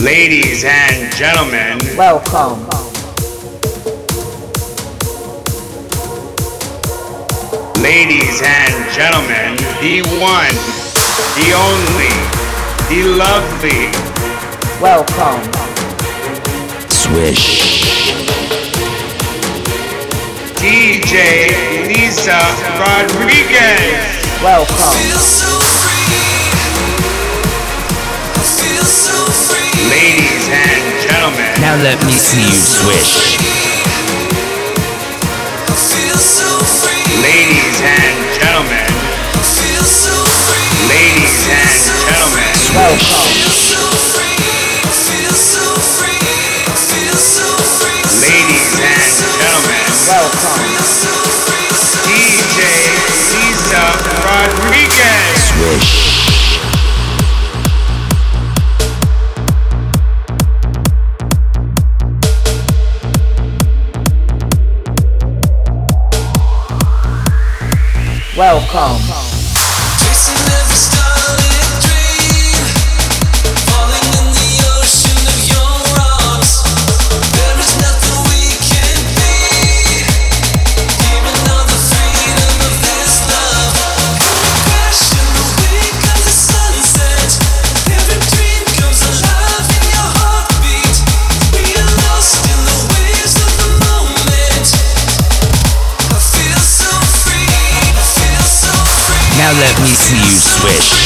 Ladies and gentlemen, welcome. Ladies and gentlemen, the one, the only, the lovely. Welcome. Swish. DJ Liza Rodriguez. Welcome. Ladies and gentlemen, Now let me see you swish. ladies and gentlemen, ladies and gentlemen, Welcome. ladies and gentlemen, Welcome. DJ Liza Rodriguez. Swish. Welcome. See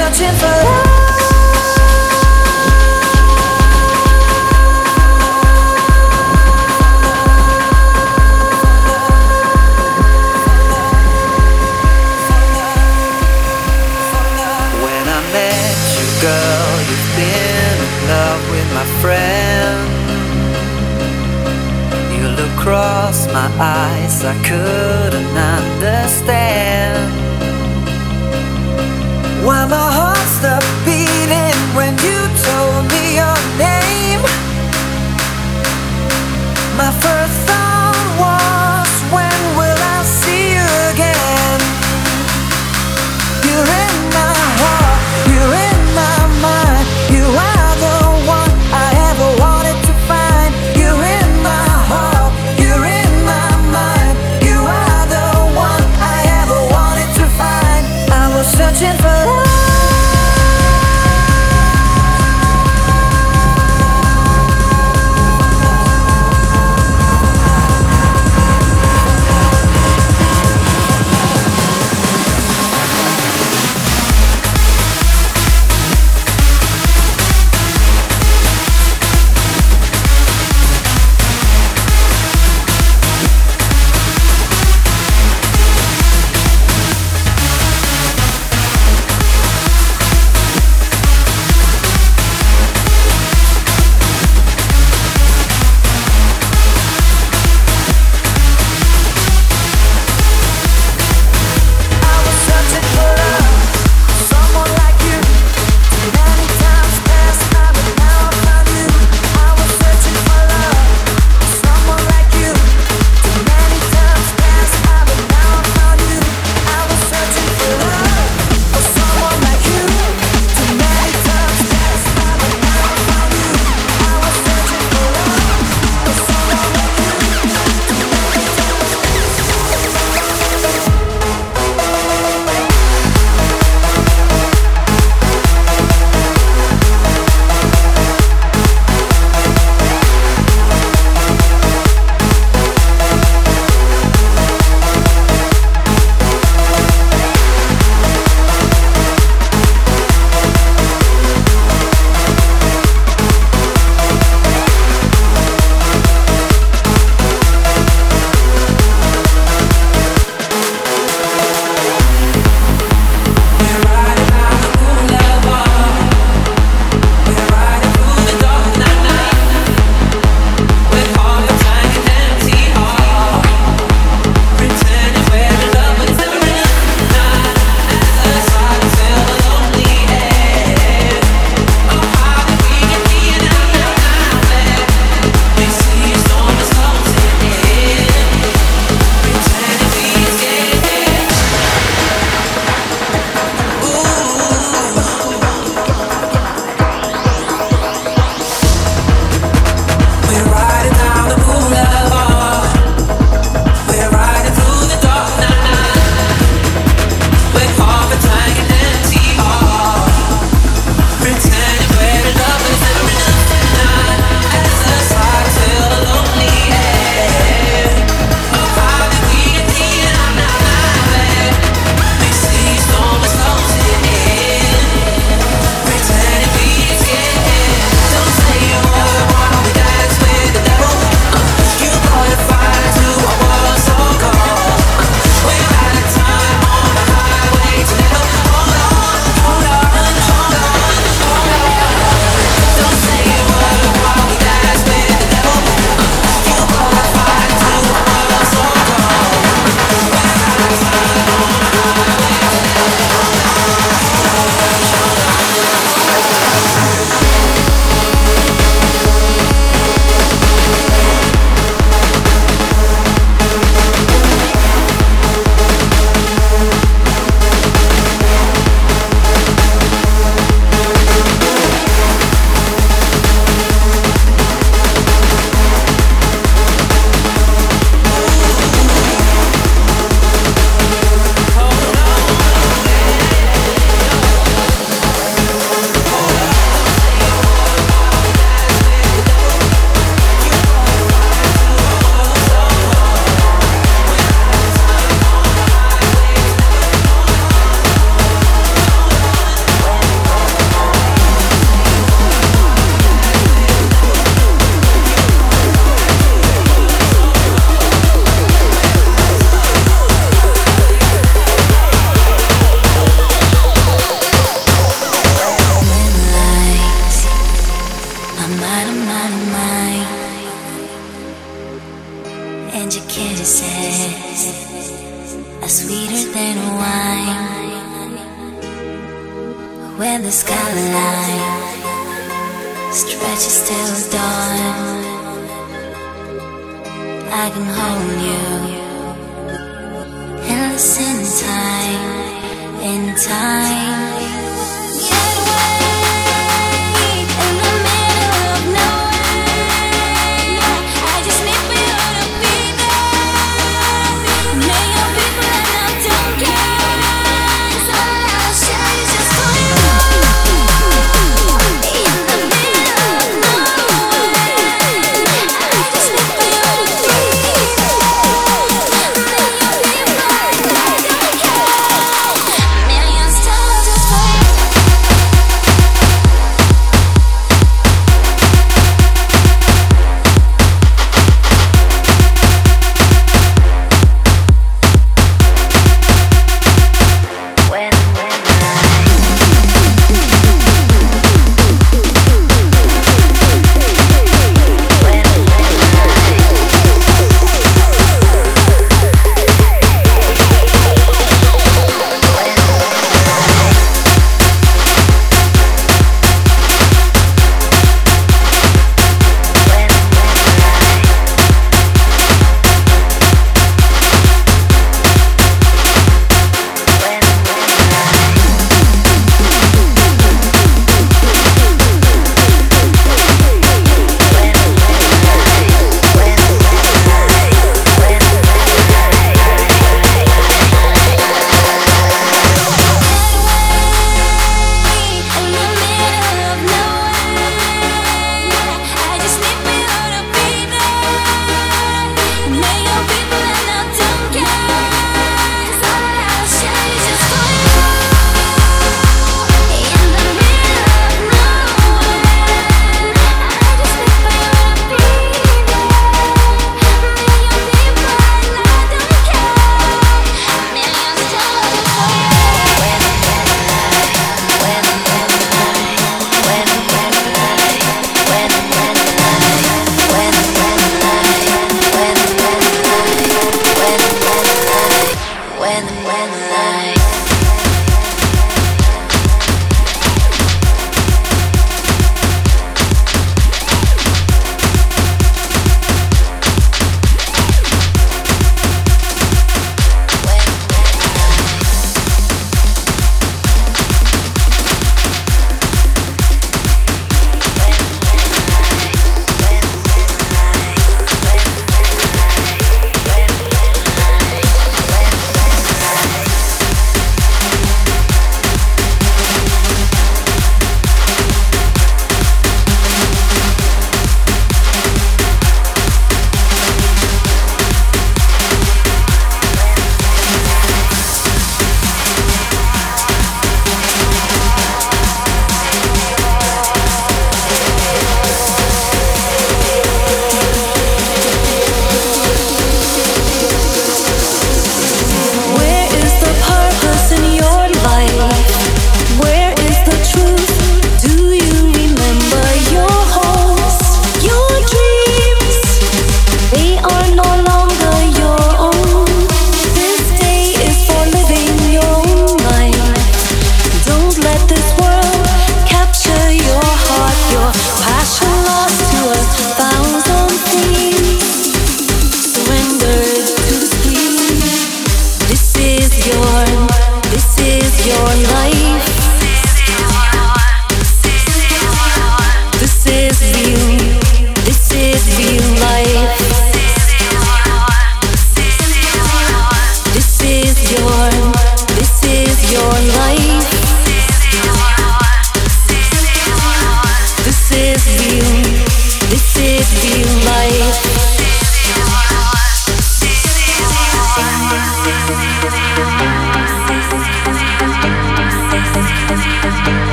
searching for love.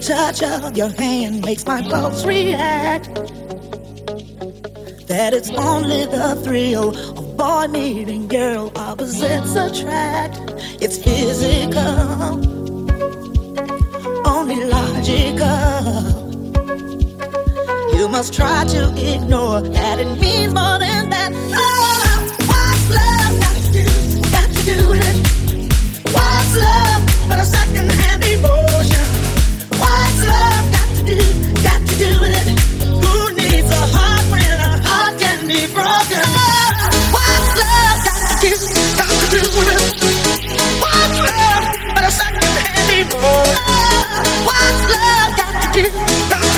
Touch of your hand makes my pulse react. That it's only the thrill of boy meeting girl, opposites attract. It's physical, only logical. You must try to ignore that it means more than that. Oh, what's love got to do? Got to do it. What's love but a second-hand emotion? Be broken? Love got to do? Got to do with love but a second-hand emotion? What's love got to do?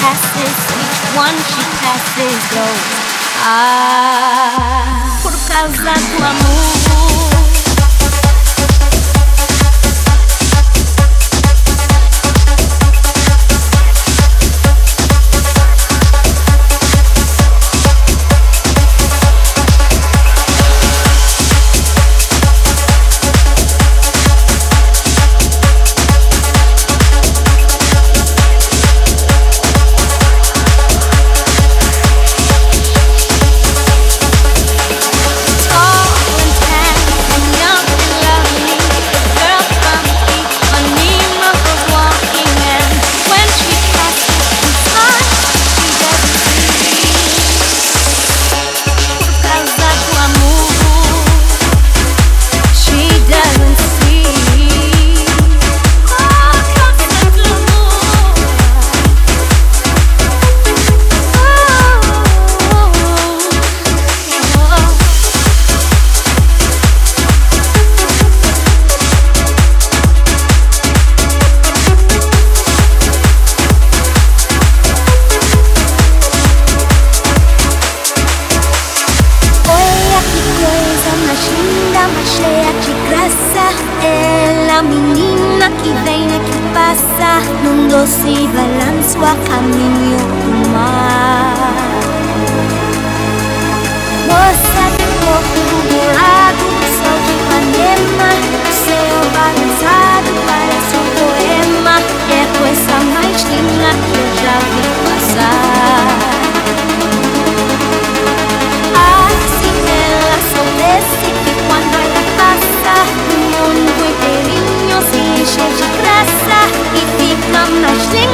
passes, each one she passes goes. Ah, por causa do amor. и фиг нам нашли